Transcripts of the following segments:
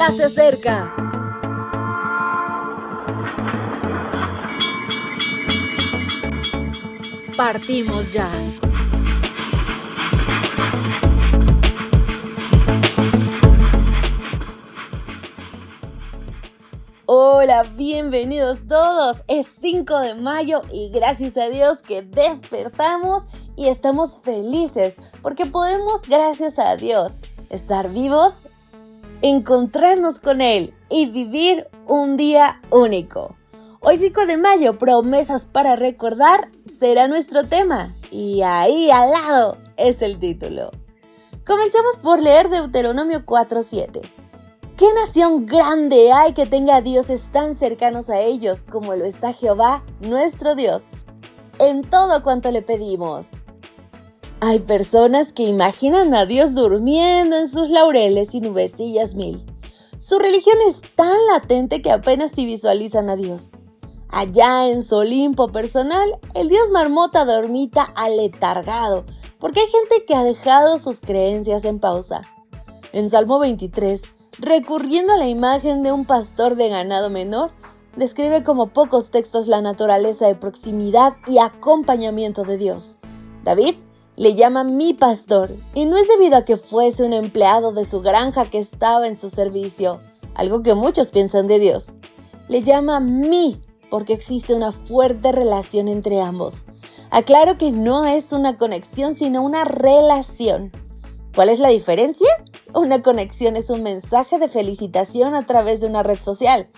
ya se acerca. Partimos ya. Hola, bienvenidos todos. Es 5 de mayo y gracias a Dios que despertamos y estamos felices porque podemos, gracias a Dios, estar vivos, encontrarnos con Él y vivir un día único. Hoy 5 de mayo, promesas para recordar será nuestro tema y ahí al lado es el título. Comencemos por leer Deuteronomio 4.7. ¿Qué nación grande hay que tenga dioses tan cercanos a ellos como lo está Jehová, nuestro Dios, en todo cuanto le pedimos? Hay personas que imaginan a Dios durmiendo en sus laureles y nubecillas mil. Su religión es tan latente que apenas si visualizan a Dios. Allá en su Olimpo personal, el dios marmota dormita aletargado, porque hay gente que ha dejado sus creencias en pausa. En Salmo 23, recurriendo a la imagen de un pastor de ganado menor, describe como pocos textos la naturaleza de proximidad y acompañamiento de Dios. David le llama mi pastor, y no es debido a que fuese un empleado de su granja que estaba en su servicio, algo que muchos piensan de Dios. Le llama mi, porque existe una fuerte relación entre ambos. Aclaro que no es una conexión, sino una relación. ¿Cuál es la diferencia? Una conexión es un mensaje de felicitación a través de una red social.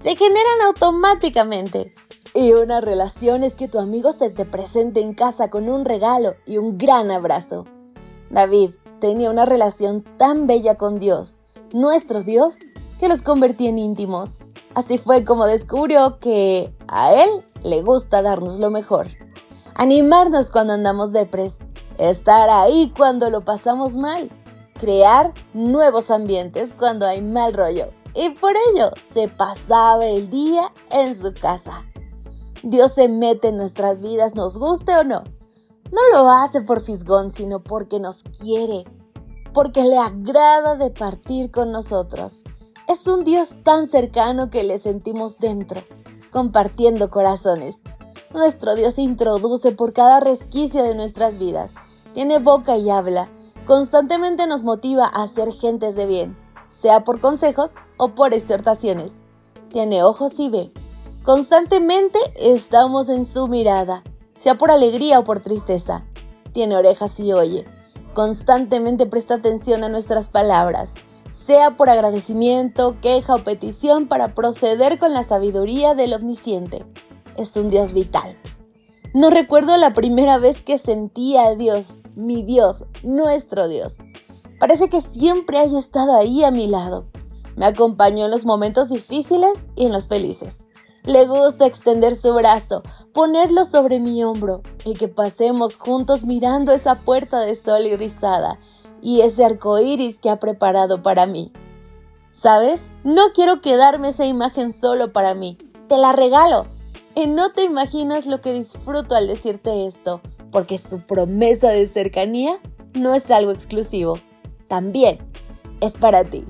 Se generan automáticamente. Y una relación es que tu amigo se te presente en casa con un regalo y un gran abrazo. David tenía una relación tan bella con Dios, nuestro Dios, que los convertía en íntimos. Así fue como descubrió que a Él le gusta darnos lo mejor. Animarnos cuando andamos depres, estar ahí cuando lo pasamos mal crear nuevos ambientes cuando hay mal rollo. Y por ello se pasaba el día en su casa. Dios se mete en nuestras vidas, nos guste o no. No lo hace por fisgón, sino porque nos quiere, porque le agrada de partir con nosotros. Es un Dios tan cercano que le sentimos dentro, compartiendo corazones. Nuestro Dios introduce por cada resquicio de nuestras vidas. Tiene boca y habla constantemente nos motiva a ser gentes de bien, sea por consejos o por exhortaciones. Tiene ojos y ve. Constantemente estamos en su mirada, sea por alegría o por tristeza. Tiene orejas y oye. Constantemente presta atención a nuestras palabras, sea por agradecimiento, queja o petición para proceder con la sabiduría del omnisciente. Es un Dios vital. No recuerdo la primera vez que sentí a Dios, mi Dios, nuestro Dios. Parece que siempre haya estado ahí a mi lado. Me acompañó en los momentos difíciles y en los felices. Le gusta extender su brazo, ponerlo sobre mi hombro y que pasemos juntos mirando esa puerta de sol irisada y ese arco iris que ha preparado para mí. ¿Sabes? No quiero quedarme esa imagen solo para mí. Te la regalo y no te imaginas lo que disfruto al decirte esto, porque su promesa de cercanía no es algo exclusivo, también es para ti.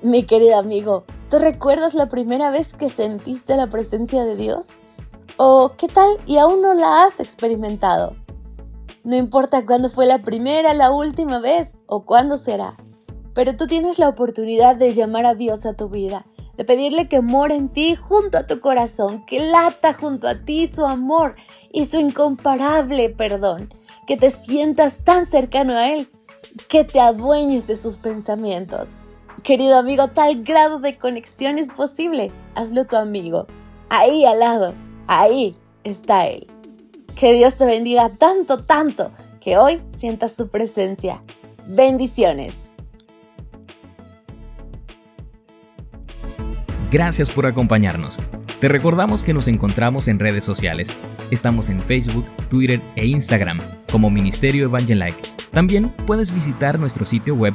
Mi querido amigo, ¿tú recuerdas la primera vez que sentiste la presencia de Dios? ¿O qué tal y aún no la has experimentado? No importa cuándo fue la primera, la última vez o cuándo será, pero tú tienes la oportunidad de llamar a Dios a tu vida de pedirle que more en ti junto a tu corazón, que lata junto a ti su amor y su incomparable perdón, que te sientas tan cercano a Él, que te adueñes de sus pensamientos. Querido amigo, tal grado de conexión es posible. Hazlo tu amigo. Ahí al lado, ahí está Él. Que Dios te bendiga tanto, tanto, que hoy sientas su presencia. Bendiciones. Gracias por acompañarnos. Te recordamos que nos encontramos en redes sociales. Estamos en Facebook, Twitter e Instagram como Ministerio Evangelike. También puedes visitar nuestro sitio web